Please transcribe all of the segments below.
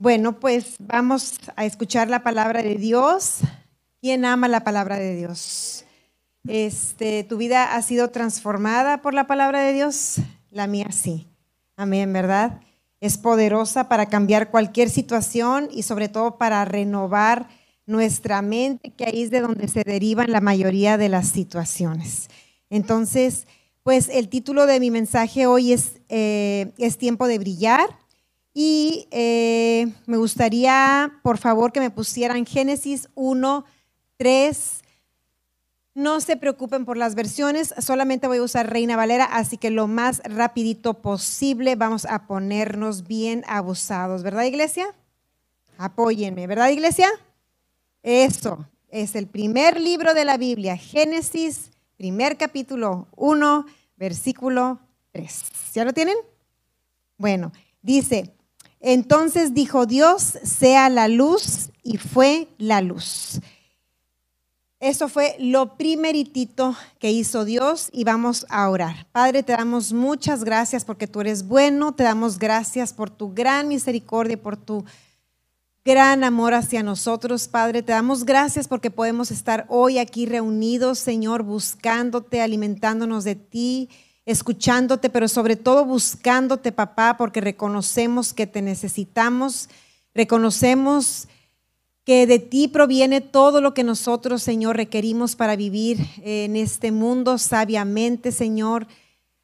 Bueno, pues vamos a escuchar la palabra de Dios. ¿Quién ama la palabra de Dios? Este, ¿Tu vida ha sido transformada por la palabra de Dios? La mía sí. Amén, ¿verdad? Es poderosa para cambiar cualquier situación y sobre todo para renovar nuestra mente, que ahí es de donde se derivan la mayoría de las situaciones. Entonces, pues el título de mi mensaje hoy es, eh, es tiempo de brillar y eh, me gustaría, por favor, que me pusieran Génesis 1, 3. No se preocupen por las versiones, solamente voy a usar Reina Valera, así que lo más rapidito posible vamos a ponernos bien abusados, ¿verdad, iglesia? Apóyenme, ¿verdad, iglesia? Eso, es el primer libro de la Biblia, Génesis, primer capítulo 1, versículo 3. ¿Ya lo tienen? Bueno, dice, entonces dijo Dios, sea la luz, y fue la luz. Eso fue lo primeritito que hizo Dios y vamos a orar. Padre, te damos muchas gracias porque tú eres bueno, te damos gracias por tu gran misericordia, por tu gran amor hacia nosotros, Padre. Te damos gracias porque podemos estar hoy aquí reunidos, Señor, buscándote, alimentándonos de ti escuchándote, pero sobre todo buscándote, papá, porque reconocemos que te necesitamos, reconocemos que de ti proviene todo lo que nosotros, Señor, requerimos para vivir en este mundo sabiamente, Señor.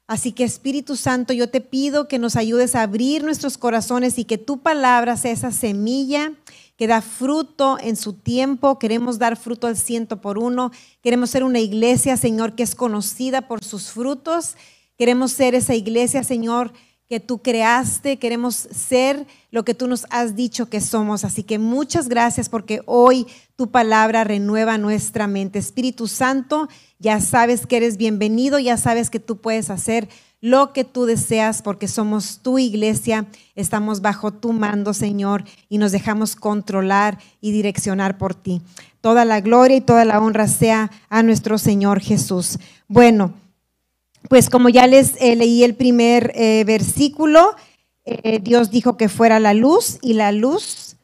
Así que Espíritu Santo, yo te pido que nos ayudes a abrir nuestros corazones y que tu palabra sea esa semilla que da fruto en su tiempo. Queremos dar fruto al ciento por uno. Queremos ser una iglesia, Señor, que es conocida por sus frutos Queremos ser esa iglesia, Señor, que tú creaste. Queremos ser lo que tú nos has dicho que somos. Así que muchas gracias porque hoy tu palabra renueva nuestra mente. Espíritu Santo, ya sabes que eres bienvenido, ya sabes que tú puedes hacer lo que tú deseas porque somos tu iglesia, estamos bajo tu mando, Señor, y nos dejamos controlar y direccionar por ti. Toda la gloria y toda la honra sea a nuestro Señor Jesús. Bueno pues como ya les eh, leí el primer eh, versículo, eh, Dios dijo que fuera la luz y la luz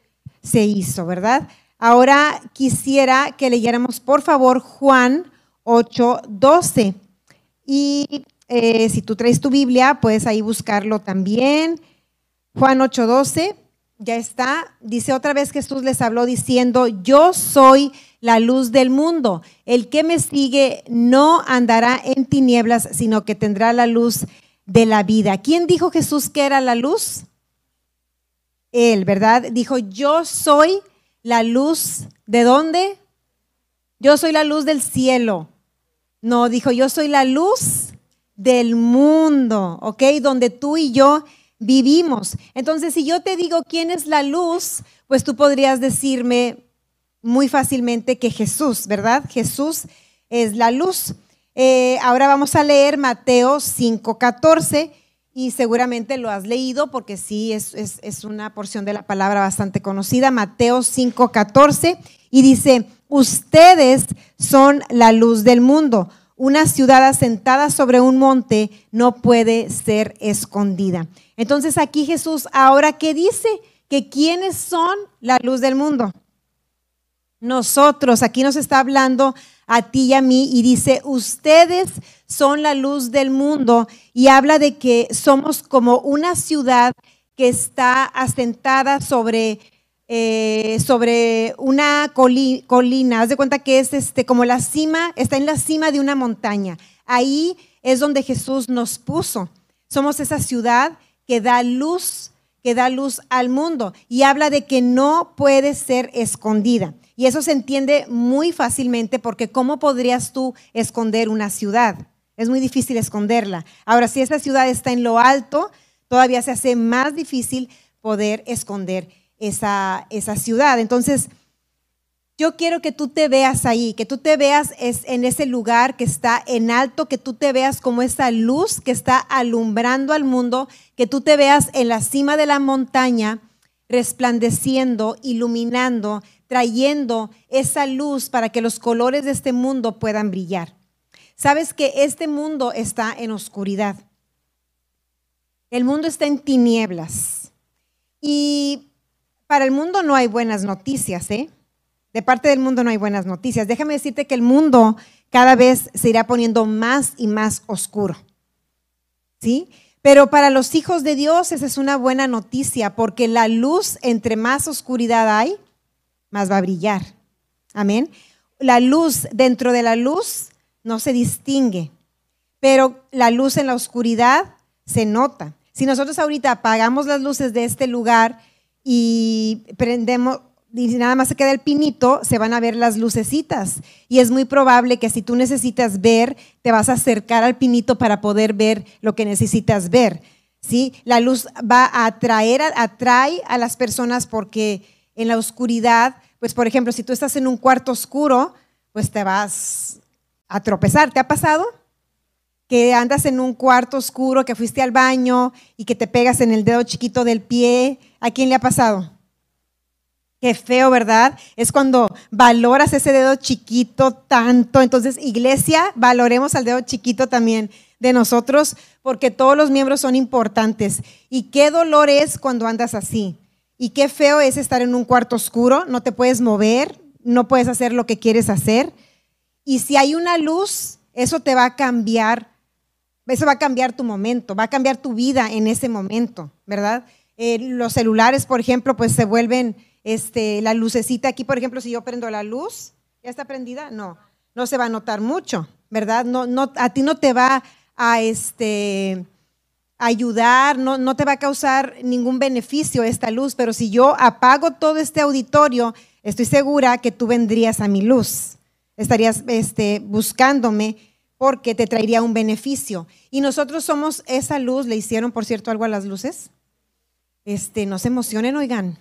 se hizo, ¿verdad? Ahora quisiera que leyéramos por favor Juan 8, 12. Y si tú traes tu Biblia, puedes ahí buscarlo también. Juan 8, 12, ya está. Dice otra vez Jesús les habló diciendo, yo soy la luz del mundo. El que me sigue no andará en tinieblas, sino que tendrá la luz de la vida. ¿Quién dijo Jesús que era la luz? Él, ¿verdad? Dijo, yo soy la luz. ¿De dónde? Yo soy la luz del cielo. No, dijo, yo soy la luz del mundo, ¿ok? Donde tú y yo vivimos. Entonces, si yo te digo quién es la luz, pues tú podrías decirme, muy fácilmente que Jesús, ¿verdad? Jesús es la luz. Eh, ahora vamos a leer Mateo 5:14 y seguramente lo has leído porque sí es, es una porción de la palabra bastante conocida. Mateo 5:14 y dice, ustedes son la luz del mundo. Una ciudad asentada sobre un monte no puede ser escondida. Entonces aquí Jesús ahora qué dice? Que quiénes son la luz del mundo nosotros, aquí nos está hablando a ti y a mí y dice, ustedes son la luz del mundo y habla de que somos como una ciudad que está asentada sobre, eh, sobre una colina. Haz de cuenta que es este, como la cima, está en la cima de una montaña. Ahí es donde Jesús nos puso. Somos esa ciudad que da luz, que da luz al mundo y habla de que no puede ser escondida. Y eso se entiende muy fácilmente porque ¿cómo podrías tú esconder una ciudad? Es muy difícil esconderla. Ahora, si esa ciudad está en lo alto, todavía se hace más difícil poder esconder esa, esa ciudad. Entonces, yo quiero que tú te veas ahí, que tú te veas en ese lugar que está en alto, que tú te veas como esa luz que está alumbrando al mundo, que tú te veas en la cima de la montaña, resplandeciendo, iluminando, trayendo esa luz para que los colores de este mundo puedan brillar. Sabes que este mundo está en oscuridad. El mundo está en tinieblas. Y para el mundo no hay buenas noticias, ¿eh? De parte del mundo no hay buenas noticias. Déjame decirte que el mundo cada vez se irá poniendo más y más oscuro. ¿Sí? Pero para los hijos de Dios esa es una buena noticia, porque la luz, entre más oscuridad hay, más va a brillar. Amén. La luz, dentro de la luz, no se distingue, pero la luz en la oscuridad se nota. Si nosotros ahorita apagamos las luces de este lugar y prendemos, y nada más se queda el pinito, se van a ver las lucecitas. Y es muy probable que si tú necesitas ver, te vas a acercar al pinito para poder ver lo que necesitas ver. ¿sí? La luz va a atraer, atrae a las personas porque en la oscuridad, pues por ejemplo, si tú estás en un cuarto oscuro, pues te vas a tropezar. ¿Te ha pasado? Que andas en un cuarto oscuro, que fuiste al baño y que te pegas en el dedo chiquito del pie. ¿A quién le ha pasado? Qué feo, ¿verdad? Es cuando valoras ese dedo chiquito tanto. Entonces, iglesia, valoremos al dedo chiquito también de nosotros porque todos los miembros son importantes. Y qué dolor es cuando andas así. Y qué feo es estar en un cuarto oscuro, no te puedes mover, no puedes hacer lo que quieres hacer. Y si hay una luz, eso te va a cambiar, eso va a cambiar tu momento, va a cambiar tu vida en ese momento, ¿verdad? Eh, los celulares, por ejemplo, pues se vuelven este, la lucecita aquí, por ejemplo, si yo prendo la luz, ¿ya está prendida? No, no se va a notar mucho, ¿verdad? No, no, a ti no te va a este, ayudar, no, te va a causar ningún beneficio esta luz, pero si yo apago todo este auditorio, estoy segura que tú vendrías a mi luz, estarías este, buscándome porque te traería un beneficio. Y nosotros somos esa luz, le hicieron, por cierto, algo a las luces. Este, no se emocionen, oigan.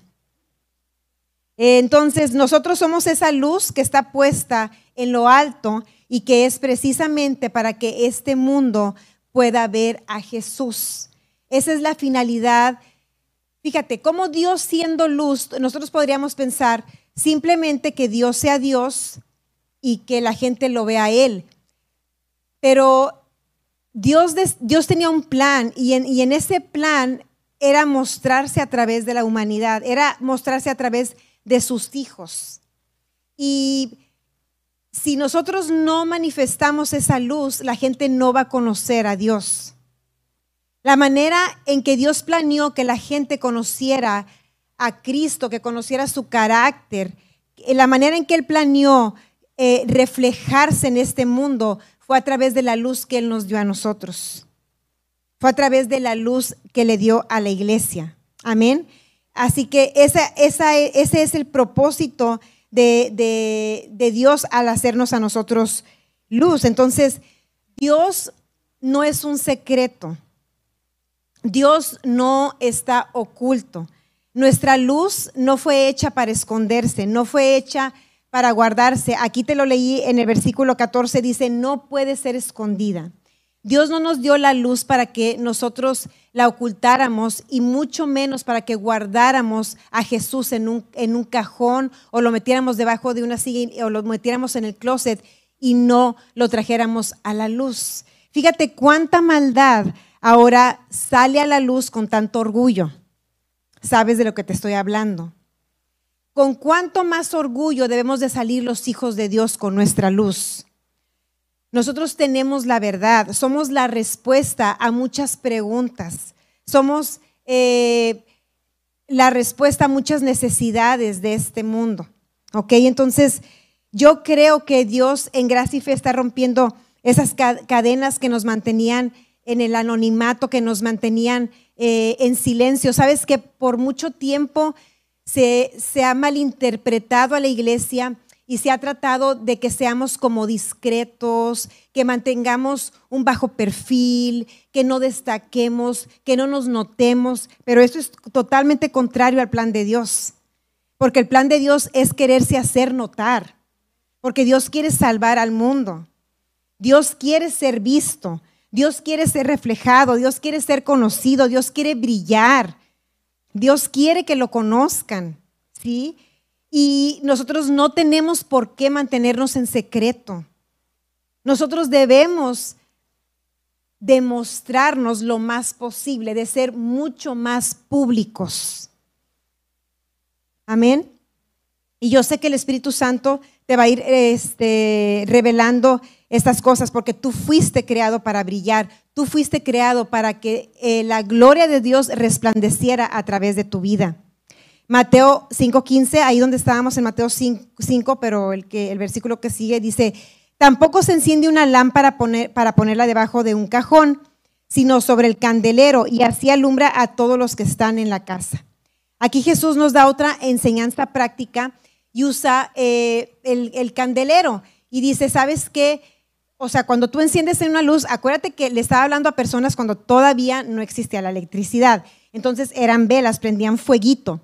Entonces, nosotros somos esa luz que está puesta en lo alto y que es precisamente para que este mundo pueda ver a Jesús. Esa es la finalidad. Fíjate, como Dios siendo luz, nosotros podríamos pensar simplemente que Dios sea Dios y que la gente lo vea a Él. Pero Dios, Dios tenía un plan y en, y en ese plan era mostrarse a través de la humanidad, era mostrarse a través de sus hijos. Y si nosotros no manifestamos esa luz, la gente no va a conocer a Dios. La manera en que Dios planeó que la gente conociera a Cristo, que conociera su carácter, la manera en que Él planeó eh, reflejarse en este mundo fue a través de la luz que Él nos dio a nosotros. Fue a través de la luz que le dio a la iglesia. Amén. Así que ese es el propósito de, de Dios al hacernos a nosotros luz. Entonces, Dios no es un secreto. Dios no está oculto. Nuestra luz no fue hecha para esconderse, no fue hecha para guardarse. Aquí te lo leí en el versículo 14, dice, no puede ser escondida. Dios no nos dio la luz para que nosotros la ocultáramos y mucho menos para que guardáramos a Jesús en un, cajón o lo metiéramos debajo de una silla o lo metiéramos en el closet y no lo trajéramos a la luz. Fíjate cuánta maldad ahora sale a la luz con tanto orgullo. ¿Sabes de lo que te estoy hablando? Con cuánto más orgullo debemos de salir los hijos de Dios con nuestra luz. Nosotros tenemos la verdad, somos la respuesta a muchas preguntas, somos eh, la respuesta a muchas necesidades de este mundo. ¿Ok? Entonces, yo creo que Dios en gracia y fe está rompiendo esas cadenas que nos mantenían en el anonimato, que nos mantenían eh, en silencio. Sabes que por mucho tiempo se, se ha malinterpretado a la iglesia y se ha tratado de que seamos como discretos, que mantengamos un bajo perfil, que no destaquemos, que no nos notemos, pero esto es totalmente contrario al plan de Dios, porque el plan de Dios es quererse hacer notar, porque Dios quiere salvar al mundo, Dios quiere ser visto, Dios quiere ser reflejado, Dios quiere ser conocido, Dios quiere brillar, Dios quiere que lo conozcan, ¿sí? Y nosotros no tenemos por qué mantenernos en secreto. Nosotros debemos demostrarnos lo más posible, de ser mucho más públicos. Amén. Y yo sé que el Espíritu Santo te va a ir este, revelando estas cosas porque tú fuiste creado para brillar, tú fuiste creado para que eh, la gloria de Dios resplandeciera a través de tu vida. Mateo 5:15, ahí donde estábamos en Mateo 5, pero el, que, el versículo que sigue dice, tampoco se enciende una lámpara poner, para ponerla debajo de un cajón, sino sobre el candelero y así alumbra a todos los que están en la casa. Aquí Jesús nos da otra enseñanza práctica y usa eh, el, el candelero y dice, ¿sabes qué? O sea, cuando tú enciendes una luz, acuérdate que le estaba hablando a personas cuando todavía no existía la electricidad. Entonces eran velas, prendían fueguito.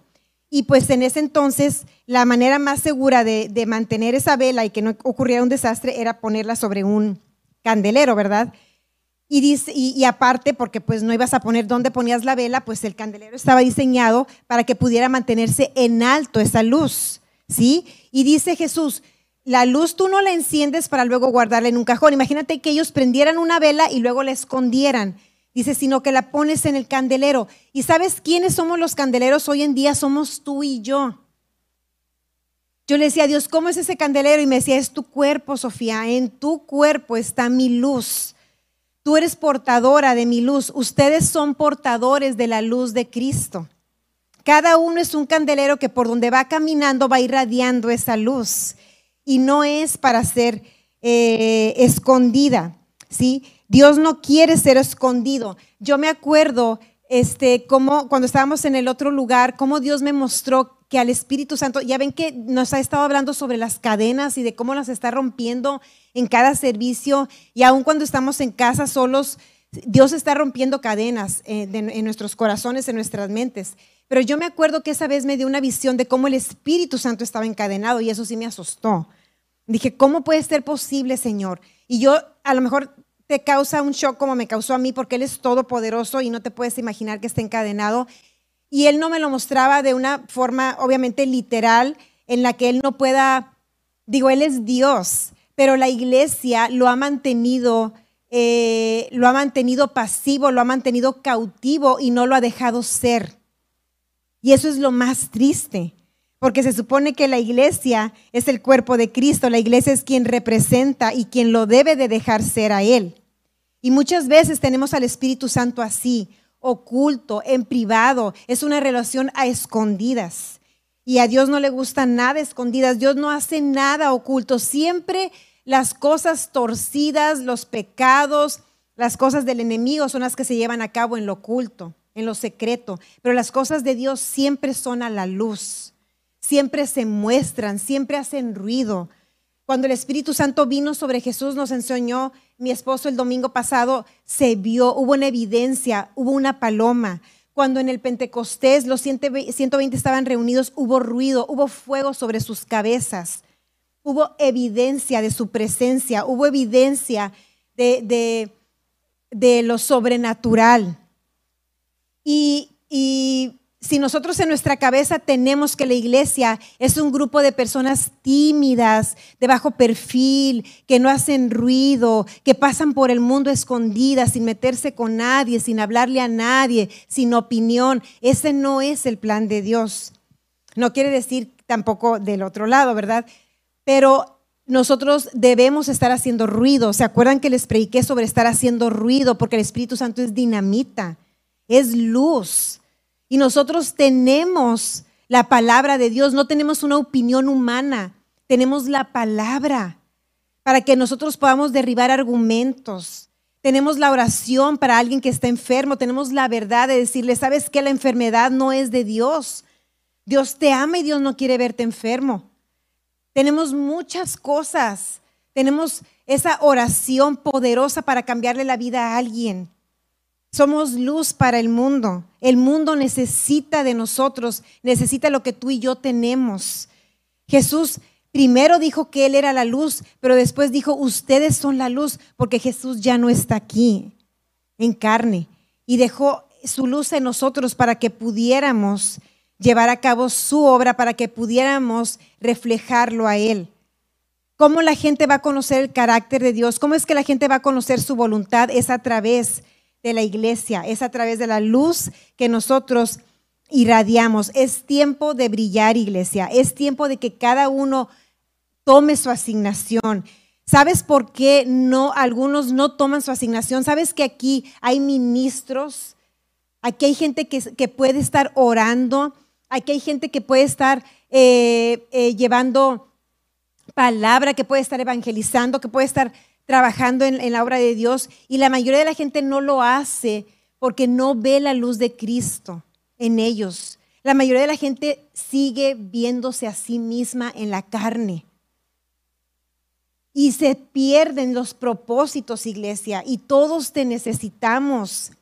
Y pues en ese entonces la manera más segura de, mantener esa vela y que no ocurriera un desastre era ponerla sobre un candelero, ¿verdad? Y, dice, y, aparte, porque pues no ibas a poner dónde ponías la vela, pues el candelero estaba diseñado para que pudiera mantenerse en alto esa luz, ¿sí? Y dice Jesús, la luz tú no la enciendes para luego guardarla en un cajón. Imagínate que ellos prendieran una vela y luego la escondieran. Dice, sino que la pones en el candelero. ¿Y sabes quiénes somos los candeleros hoy en día? Somos tú y yo. Yo le decía a Dios, ¿cómo es ese candelero? Y me decía, es tu cuerpo, Sofía. En tu cuerpo está mi luz. Tú eres portadora de mi luz. Ustedes son portadores de la luz de Cristo. Cada uno es un candelero que por donde va caminando va irradiando esa luz y no es para ser eh, escondida, ¿sí? Dios no quiere ser escondido. Yo me acuerdo, este, como cuando estábamos en el otro lugar, cómo Dios me mostró que al Espíritu Santo, ya ven que nos ha estado hablando sobre las cadenas y de cómo las está rompiendo en cada servicio y aun cuando estamos en casa solos, Dios está rompiendo cadenas eh, en nuestros corazones, en nuestras mentes. Pero yo me acuerdo que esa vez me dio una visión de cómo el Espíritu Santo estaba encadenado y eso sí me asustó. Dije, ¿cómo puede ser posible, Señor? Y yo a lo mejor te causa un shock como me causó a mí porque Él es todopoderoso y no te puedes imaginar que esté encadenado. Y Él no me lo mostraba de una forma obviamente literal en la que Él no pueda, digo, Él es Dios, pero la iglesia lo ha mantenido, eh, lo ha mantenido pasivo, lo ha mantenido cautivo y no lo ha dejado ser. Y eso es lo más triste. Porque se supone que la iglesia es el cuerpo de Cristo, la iglesia es quien representa y quien lo debe de dejar ser a Él. Y muchas veces tenemos al Espíritu Santo así, oculto, en privado, es una relación a escondidas. Y a Dios no le gusta nada escondidas, Dios no hace nada oculto, siempre las cosas torcidas, los pecados, las cosas del enemigo son las que se llevan a cabo en lo oculto, en lo secreto, pero las cosas de Dios siempre son a la luz siempre se muestran, siempre hacen ruido. Cuando el Espíritu Santo vino sobre Jesús, nos enseñó, mi esposo el domingo pasado, se vio, hubo una evidencia, hubo una paloma. Cuando en el Pentecostés los 120 estaban reunidos, hubo ruido, hubo fuego sobre sus cabezas, hubo evidencia de su presencia, hubo evidencia de, de, lo sobrenatural. Y, y si nosotros en nuestra cabeza tenemos que la iglesia es un grupo de personas tímidas, de bajo perfil, que no hacen ruido, que pasan por el mundo escondidas, sin meterse con nadie, sin hablarle a nadie, sin opinión, ese no es el plan de Dios. No quiere decir tampoco del otro lado, ¿verdad? Pero nosotros debemos estar haciendo ruido. ¿Se acuerdan que les prediqué sobre estar haciendo ruido? Porque el Espíritu Santo es dinamita, es luz y nosotros tenemos la palabra de Dios, no tenemos una opinión humana, tenemos la palabra para que nosotros podamos derribar argumentos. Tenemos la oración para alguien que está enfermo, tenemos la verdad de decirle, sabes que la enfermedad no es de Dios. Dios te ama y Dios no quiere verte enfermo. Tenemos muchas cosas. Tenemos esa oración poderosa para cambiarle la vida a alguien. Somos luz para el mundo. El mundo necesita de nosotros, necesita lo que tú y yo tenemos. Jesús primero dijo que Él era la luz, pero después dijo, ustedes son la luz, porque Jesús ya no está aquí en carne y dejó su luz en nosotros para que pudiéramos llevar a cabo su obra, para que pudiéramos reflejarlo a Él. ¿Cómo la gente va a conocer el carácter de Dios? ¿Cómo es que la gente va a conocer su voluntad? Es a través de de la iglesia, es a través de la luz que nosotros irradiamos. Es tiempo de brillar, iglesia. Es tiempo de que cada uno tome su asignación. ¿Sabes por qué no algunos no toman su asignación? ¿Sabes que aquí hay ministros? Aquí hay gente que, puede estar orando. Aquí hay gente que puede estar eh, eh, llevando palabra, que puede estar evangelizando, que puede estar trabajando en, la obra de Dios. Y la mayoría de la gente no lo hace porque no ve la luz de Cristo en ellos. La mayoría de la gente sigue viéndose a sí misma en la carne. Y se pierden los propósitos, iglesia, y todos te necesitamos.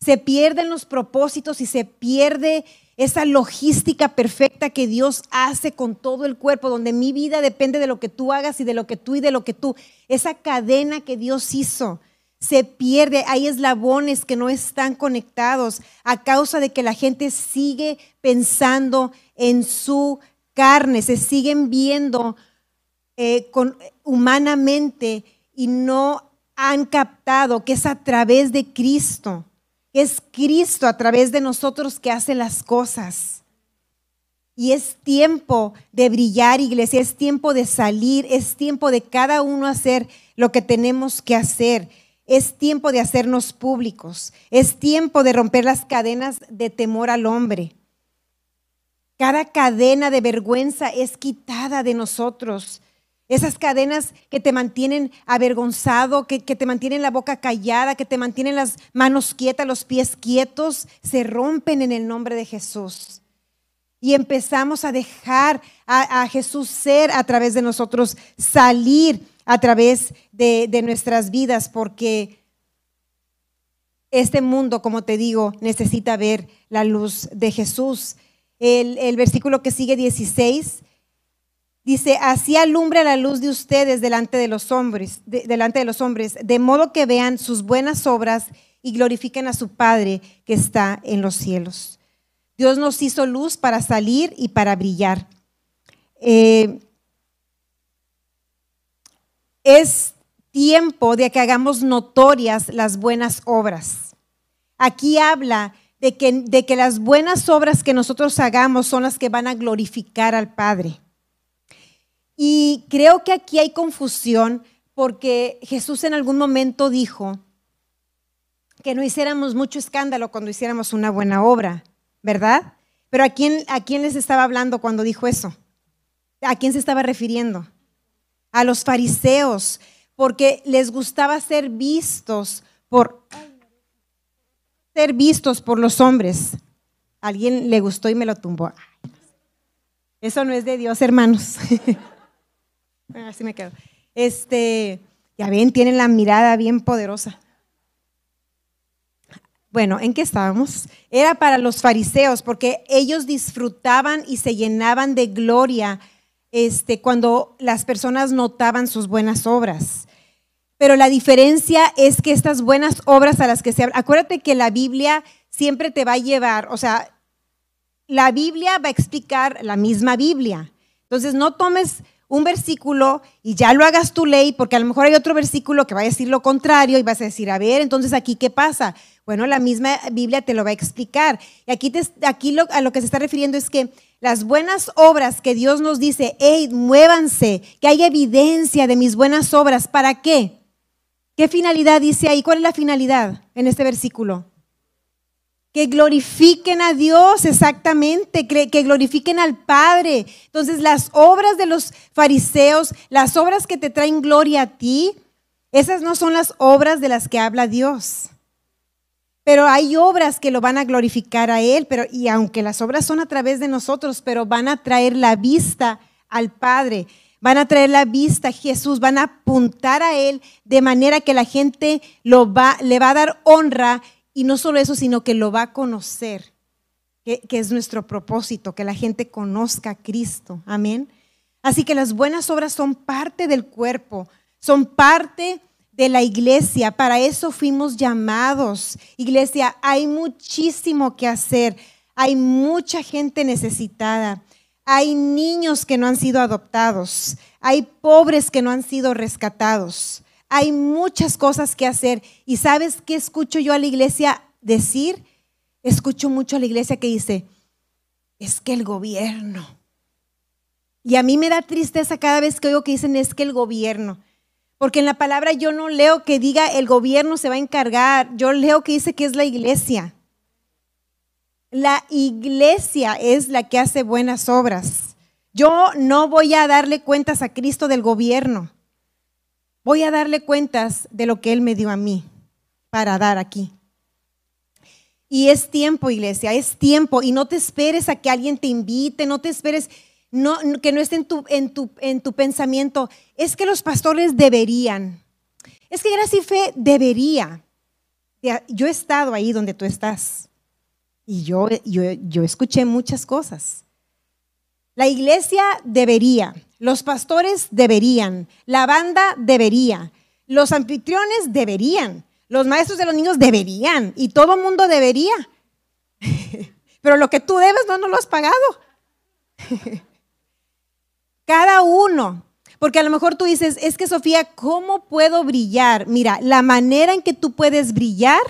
Se pierden los propósitos y se pierde esa logística perfecta que Dios hace con todo el cuerpo, donde mi vida depende de lo que tú hagas y de lo que tú y de lo que tú, esa cadena que Dios hizo, se pierde, hay eslabones que no están conectados a causa de que la gente sigue pensando en su carne, se siguen viendo eh, humanamente y no han captado que es a través de Cristo es Cristo a través de nosotros que hace las cosas. Y es tiempo de brillar, iglesia, es tiempo de salir, es tiempo de cada uno hacer lo que tenemos que hacer. Es tiempo de hacernos públicos. Es tiempo de romper las cadenas de temor al hombre. Cada cadena de vergüenza es quitada de nosotros. Esas cadenas que te mantienen avergonzado, que, te mantienen la boca callada, que te mantienen las manos quietas, los pies quietos, se rompen en el nombre de Jesús. Y empezamos a dejar a, Jesús ser a través de nosotros, salir a través de, nuestras vidas, porque este mundo, como te digo, necesita ver la luz de Jesús. El, versículo que sigue 16 Dice, así alumbra la luz de ustedes delante de los hombres, delante de los hombres, de modo que vean sus buenas obras y glorifiquen a su Padre que está en los cielos. Dios nos hizo luz para salir y para brillar. Eh, es tiempo de que hagamos notorias las buenas obras. Aquí habla de que, de que las buenas obras que nosotros hagamos son las que van a glorificar al Padre. Y creo que aquí hay confusión porque Jesús en algún momento dijo que no hiciéramos mucho escándalo cuando hiciéramos una buena obra, ¿verdad? Pero ¿a quién, ¿a quién les estaba hablando cuando dijo eso? ¿A quién se estaba refiriendo? A los fariseos, porque les gustaba ser vistos por ser vistos por los hombres. Alguien le gustó y me lo tumbó. Eso no es de Dios, hermanos. Así me quedo. Este, ya ven, tienen la mirada bien poderosa. Bueno, ¿en qué estábamos? Era para los fariseos, porque ellos disfrutaban y se llenaban de gloria este, cuando las personas notaban sus buenas obras. Pero la diferencia es que estas buenas obras a las que se habla, acuérdate que la Biblia siempre te va a llevar, o sea, la Biblia va a explicar la misma Biblia. Entonces, no tomes un versículo y ya lo hagas tu ley, porque a lo mejor hay otro versículo que va a decir lo contrario y vas a decir, a ver, entonces aquí qué pasa. Bueno, la misma Biblia te lo va a explicar. Y aquí, te, aquí lo, a lo que se está refiriendo es que las buenas obras que Dios nos dice, hey, muévanse, que haya evidencia de mis buenas obras. ¿Para qué? ¿Qué finalidad dice ahí? ¿Cuál es la finalidad en este versículo? Que glorifiquen a Dios exactamente, que glorifiquen al Padre. Entonces las obras de los fariseos, las obras que te traen gloria a ti, esas no son las obras de las que habla Dios. Pero hay obras que lo van a glorificar a Él, pero y aunque las obras son a través de nosotros, pero van a traer la vista al Padre, van a traer la vista a Jesús, van a apuntar a Él de manera que la gente lo va, le va a dar honra y no solo eso, sino que lo va a conocer, que, es nuestro propósito, que la gente conozca a Cristo. Amén. Así que las buenas obras son parte del cuerpo, son parte de la iglesia. Para eso fuimos llamados. Iglesia, hay muchísimo que hacer. Hay mucha gente necesitada. Hay niños que no han sido adoptados. Hay pobres que no han sido rescatados. Hay muchas cosas que hacer. ¿Y sabes qué escucho yo a la iglesia decir? Escucho mucho a la iglesia que dice, es que el gobierno. Y a mí me da tristeza cada vez que oigo que dicen es que el gobierno. Porque en la palabra yo no leo que diga el gobierno se va a encargar, yo leo que dice que es la iglesia. La iglesia es la que hace buenas obras. Yo no voy a darle cuentas a Cristo del gobierno. Voy a darle cuentas de lo que Él me dio a mí para dar aquí. Y es tiempo, iglesia, es tiempo. Y no te esperes a que alguien te invite, no te esperes que no esté en tu, en, tu, en tu pensamiento, es que los pastores deberían. Es que gracia y fe debería. Yo he estado ahí donde tú estás y yo, yo escuché muchas cosas. La iglesia debería, los pastores deberían, la banda debería, los anfitriones deberían, los maestros de los niños deberían y todo el mundo debería. Pero lo que tú debes no, no lo has pagado. Cada uno. Porque a lo mejor tú dices, es que Sofía, ¿cómo puedo brillar? Mira, la manera en que tú puedes brillar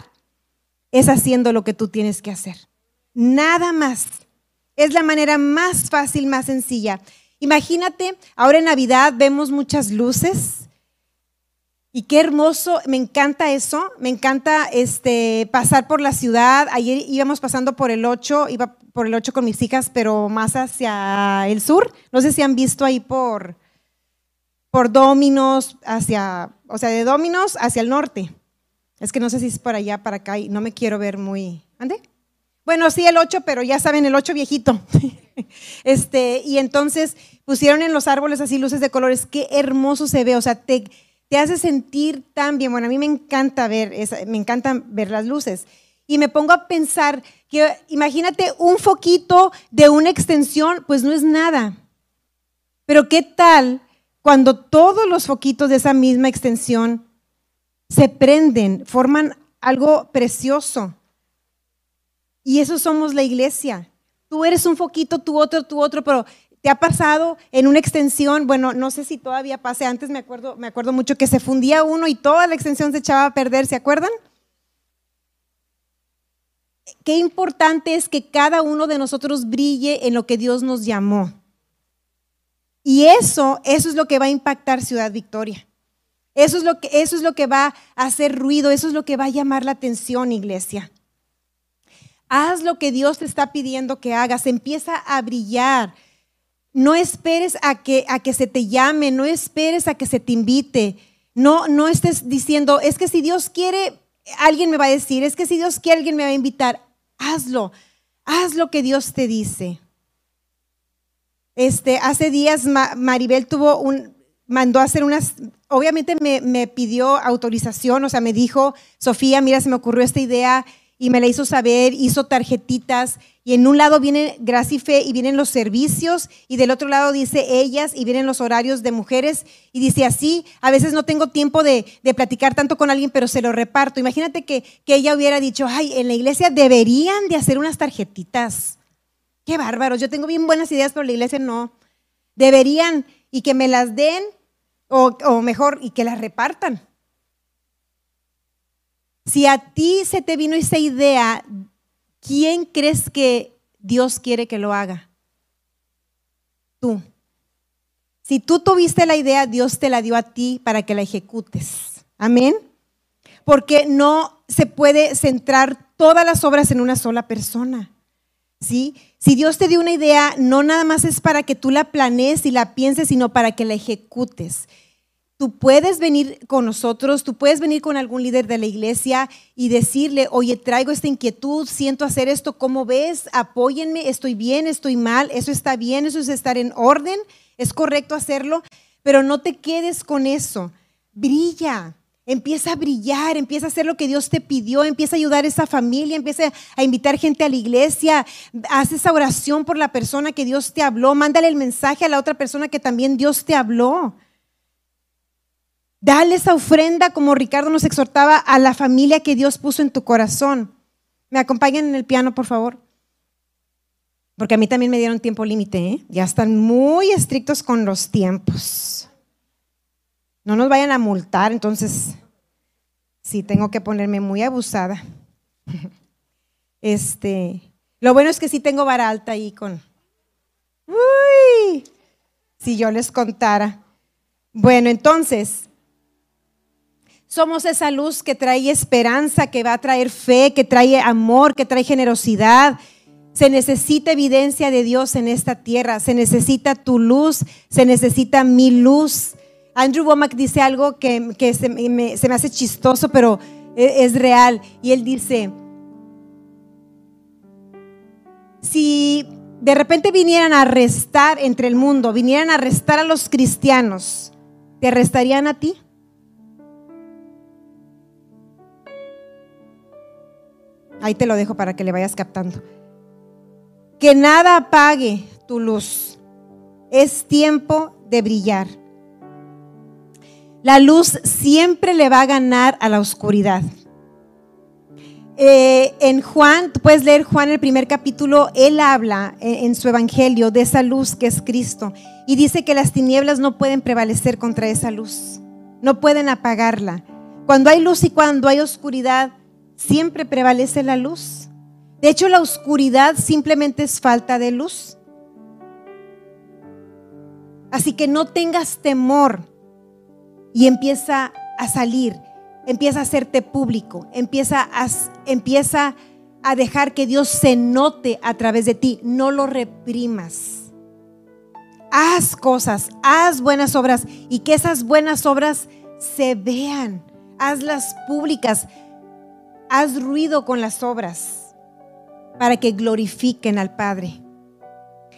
es haciendo lo que tú tienes que hacer. Nada más. Es la manera más fácil, más sencilla. Imagínate, ahora en Navidad vemos muchas luces. Y qué hermoso, me encanta eso, me encanta este, pasar por la ciudad. Ayer íbamos pasando por el 8, iba por el 8 con mis hijas, pero más hacia el sur. No sé si han visto ahí por, por Dominos, hacia, o sea, de Dominos hacia el norte. Es que no sé si es por allá, para acá, y no me quiero ver muy... ¿Ande? Bueno, sí, el 8, pero ya saben, el 8 viejito. este, y entonces pusieron en los árboles así luces de colores. Qué hermoso se ve, o sea, te, te hace sentir tan bien. Bueno, a mí me encanta ver, me encanta ver las luces y me pongo a pensar que imagínate un foquito de una extensión, pues no es nada. Pero ¿qué tal cuando todos los foquitos de esa misma extensión se prenden, forman algo precioso? Y eso somos la iglesia. Tú eres un foquito, tú otro, tú otro, pero te ha pasado en una extensión, bueno, no sé si todavía pase, antes me acuerdo, me acuerdo mucho que se fundía uno y toda la extensión se echaba a perder, ¿se acuerdan? qué importante es que cada uno de nosotros brille en lo que Dios nos llamó. Y eso, eso es lo que va a impactar Ciudad Victoria. Eso es lo que, eso es lo que va a hacer ruido, eso es lo que va a llamar la atención, iglesia. Haz lo que Dios te está pidiendo que hagas, empieza a brillar. No esperes a que, a que se te llame, no esperes a que se te invite. No, no estés diciendo, es que si Dios quiere, alguien me va a decir, es que si Dios quiere, alguien me va a invitar. Hazlo, haz lo que Dios te dice. Este, hace días Maribel tuvo un, mandó a hacer unas, obviamente me, me, pidió autorización, o sea, me dijo, Sofía, mira, se me ocurrió esta idea y me la hizo saber, hizo tarjetitas y en un lado viene Gracia y Fe y vienen los servicios y del otro lado dice ellas y vienen los horarios de mujeres y dice así, a veces no tengo tiempo de, platicar tanto con alguien, pero se lo reparto. Imagínate que, que, ella hubiera dicho, ay, en la iglesia deberían de hacer unas tarjetitas. Qué bárbaros, yo tengo bien buenas ideas, pero la iglesia no. Deberían y que me las den o, o mejor, y que las repartan. Si a ti se te vino esa idea ¿quién crees que Dios quiere que lo haga? Tú. Si tú tuviste la idea, Dios te la dio a ti para que la ejecutes. Amén. Porque no se puede centrar todas las obras en una sola persona. ¿Sí? Si Dios te dio una idea, no nada más es para que tú la planees y la pienses, sino para que la ejecutes. Tú puedes venir con nosotros, tú puedes venir con algún líder de la iglesia y decirle, oye, traigo esta inquietud, siento hacer esto, ¿cómo ves? Apóyenme, estoy bien, estoy mal, eso está bien, eso es estar en orden, es correcto hacerlo, pero no te quedes con eso. Brilla, empieza a brillar, empieza a hacer lo que Dios te pidió, empieza a ayudar a esa familia, empieza a invitar gente a la iglesia, haz esa oración por la persona que Dios te habló, mándale el mensaje a la otra persona que también Dios te habló. Dale esa ofrenda como Ricardo nos exhortaba a la familia que Dios puso en tu corazón. ¿Me acompañan en el piano, por favor? Porque a mí también me dieron tiempo límite, ¿eh? Ya están muy estrictos con los tiempos. No nos vayan a multar, entonces sí tengo que ponerme muy abusada. Este, Lo bueno es que sí tengo vara alta ahí con... Uy, si yo les contara. Bueno, entonces, somos esa luz que trae esperanza, que va a traer fe, que trae amor, que trae generosidad. Se necesita evidencia de Dios en esta tierra, se necesita tu luz, se necesita mi luz. Andrew Womack dice algo que, se, me, se me hace chistoso, pero e, es real. Y él dice, si de repente vinieran a arrestar entre el mundo, vinieran a arrestar a los cristianos, ¿te arrestarían a ti? Ahí te lo dejo para que le vayas captando. Que nada apague tu luz. Es tiempo de brillar. La luz siempre le va a ganar a la oscuridad. Eh, en Juan, puedes leer Juan el primer capítulo, él habla en, en, su evangelio de esa luz que es Cristo y dice que las tinieblas no pueden prevalecer contra esa luz, no pueden apagarla. Cuando hay luz y cuando hay oscuridad, siempre prevalece la luz. De hecho, la oscuridad simplemente es falta de luz. Así que no tengas temor y empieza a salir empieza a hacerte público, empieza a, empieza a dejar que Dios se note a través de ti, no lo reprimas. Haz cosas, haz buenas obras y que esas buenas obras se vean, hazlas públicas, haz ruido con las obras para que glorifiquen al Padre,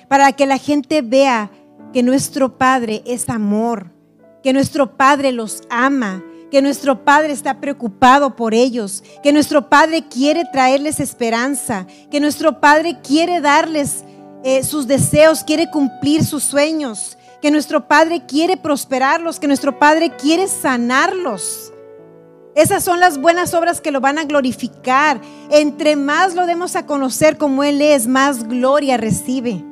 para que la gente vea que nuestro Padre es amor, que nuestro Padre los ama, que nuestro Padre está preocupado por ellos, que nuestro Padre quiere traerles esperanza, que nuestro Padre quiere darles eh, sus deseos, quiere cumplir sus sueños, que nuestro Padre quiere prosperarlos, que nuestro Padre quiere sanarlos. Esas son las buenas obras que lo van a glorificar. Entre más lo demos a conocer como Él es, más gloria recibe.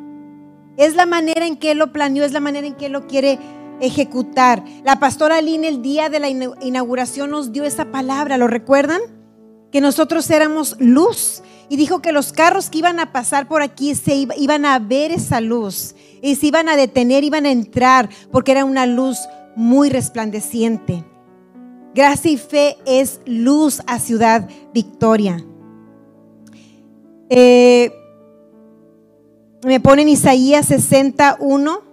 Es la manera en que Él lo planeó, es la manera en que Él lo quiere ejecutar. La pastora Aline el día de la inauguración nos dio esa palabra, ¿lo recuerdan? Que nosotros éramos luz y dijo que los carros que iban a pasar por aquí se iban a ver esa luz y se iban a detener, iban a entrar porque era una luz muy resplandeciente. Gracia y fe es luz a Ciudad Victoria. Eh, me ponen Isaías 61.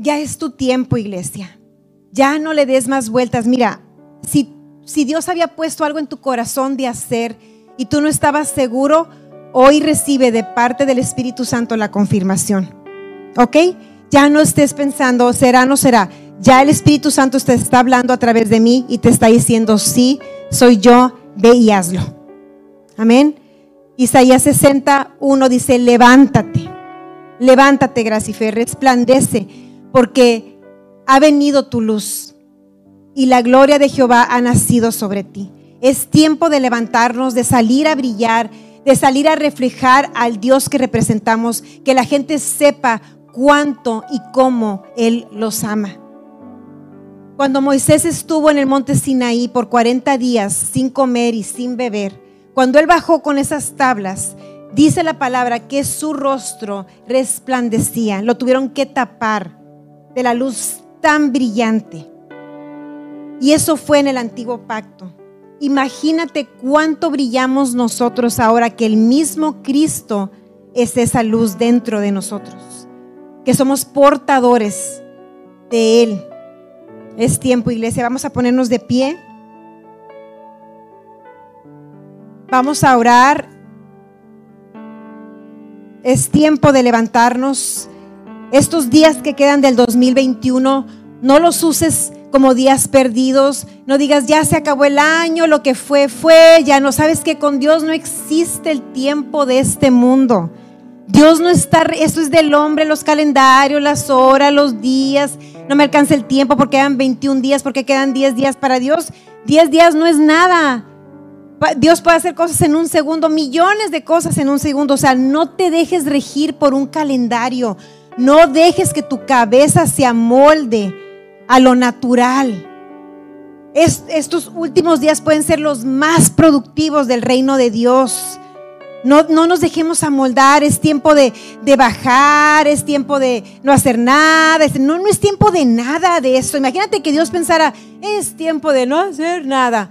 ya es tu tiempo, iglesia. Ya no le des más vueltas. Mira, si, si Dios había puesto algo en tu corazón de hacer y tú no estabas seguro, hoy recibe de parte del Espíritu Santo la confirmación. ¿Ok? Ya no estés pensando, será, no será. Ya el Espíritu Santo te está hablando a través de mí y te está diciendo, sí, soy yo, ve y hazlo. Amén. Isaías 61 dice, levántate, levántate, fe, resplandece porque ha venido tu luz y la gloria de Jehová ha nacido sobre ti. Es tiempo de levantarnos, de salir a brillar, de salir a reflejar al Dios que representamos, que la gente sepa cuánto y cómo Él los ama. Cuando Moisés estuvo en el monte Sinaí por 40 días sin comer y sin beber, cuando Él bajó con esas tablas, dice la palabra que su rostro resplandecía, lo tuvieron que tapar de la luz tan brillante. Y eso fue en el antiguo pacto. Imagínate cuánto brillamos nosotros ahora que el mismo Cristo es esa luz dentro de nosotros, que somos portadores de Él. Es tiempo, iglesia, vamos a ponernos de pie. Vamos a orar. Es tiempo de levantarnos. Estos días que quedan del 2021, no los uses como días perdidos. No digas, ya se acabó el año, lo que fue, fue. Ya no sabes que con Dios no existe el tiempo de este mundo. Dios no está, esto es del hombre, los calendarios, las horas, los días. No me alcanza el tiempo porque quedan 21 días, porque quedan 10 días para Dios. 10 días no es nada. Dios puede hacer cosas en un segundo, millones de cosas en un segundo. O sea, no te dejes regir por un calendario. No dejes que tu cabeza se amolde a lo natural. estos últimos días pueden ser los más productivos del reino de Dios. No, no nos dejemos amoldar, es tiempo de, bajar, es tiempo de no hacer nada, no, no es tiempo de nada de eso. Imagínate que Dios pensara, es tiempo de no hacer nada.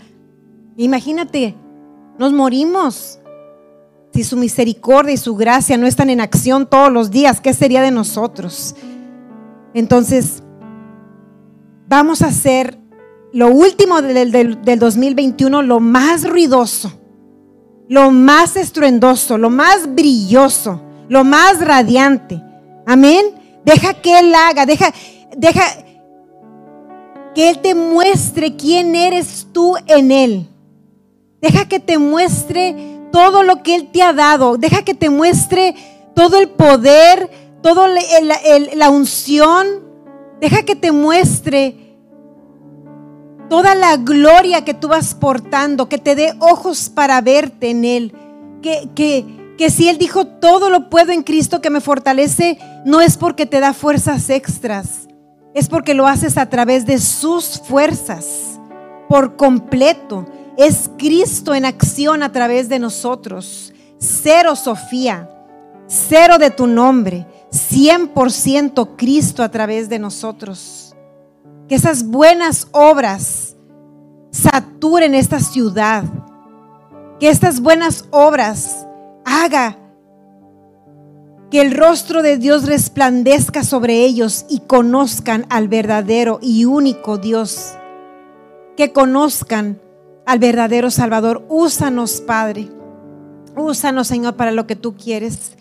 Imagínate, nos morimos. Si su misericordia y su gracia no están en acción todos los días, ¿qué sería de nosotros? Entonces, vamos a hacer lo último del, del 2021, lo más ruidoso lo más estruendoso, lo más brilloso, lo más radiante. Amén. Deja que Él haga, deja, deja que Él te muestre quién eres tú en Él. Deja que te muestre todo lo que Él te ha dado. Deja que te muestre todo el poder, toda la unción. Deja que te muestre toda la gloria que tú vas portando, que te dé ojos para verte en Él. Que, que, que si Él dijo, todo lo puedo en Cristo que me fortalece, no es porque te da fuerzas extras, es porque lo haces a través de sus fuerzas, por completo. Es Cristo en acción a través de nosotros. Cero Sofía, cero de tu nombre, 100% Cristo a través de nosotros que esas buenas obras saturen esta ciudad, que estas buenas obras haga que el rostro de Dios resplandezca sobre ellos y conozcan al verdadero y único Dios, que conozcan al verdadero Salvador. Úsanos, Padre. Úsanos, Señor, para lo que tú quieres.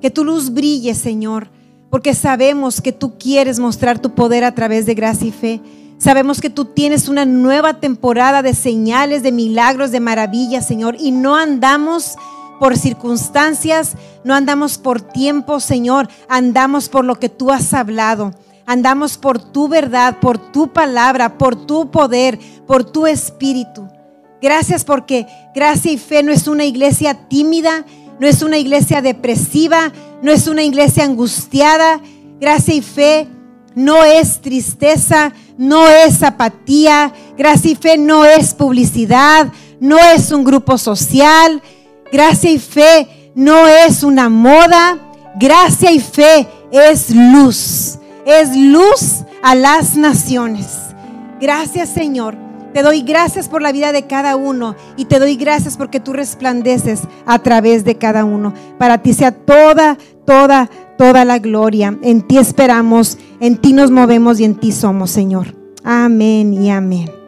Que tu luz brille, Señor porque sabemos que tú quieres mostrar tu poder a través de gracia y fe. Sabemos que tú tienes una nueva temporada de señales, de milagros, de maravillas, Señor, y no andamos por circunstancias, no andamos por tiempo, Señor, andamos por lo que tú has hablado. Andamos por tu verdad, por tu palabra, por tu poder, por tu espíritu. Gracias porque gracia y fe no es una iglesia tímida, no es una iglesia depresiva, no es una iglesia angustiada. Gracia y fe no es tristeza, no es apatía. Gracia y fe no es publicidad, no es un grupo social. Gracia y fe no es una moda. Gracia y fe es luz. Es luz a las naciones. Gracias Señor te doy gracias por la vida de cada uno y te doy gracias porque tú resplandeces a través de cada uno. Para ti sea toda, toda, toda la gloria. En ti esperamos, en ti nos movemos y en ti somos, Señor. Amén y amén.